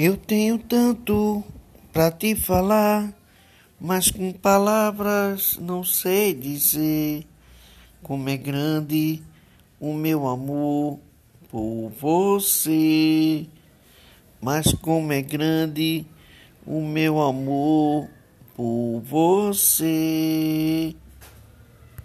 Eu tenho tanto para te falar, mas com palavras não sei dizer como é grande o meu amor por você. Mas como é grande o meu amor por você.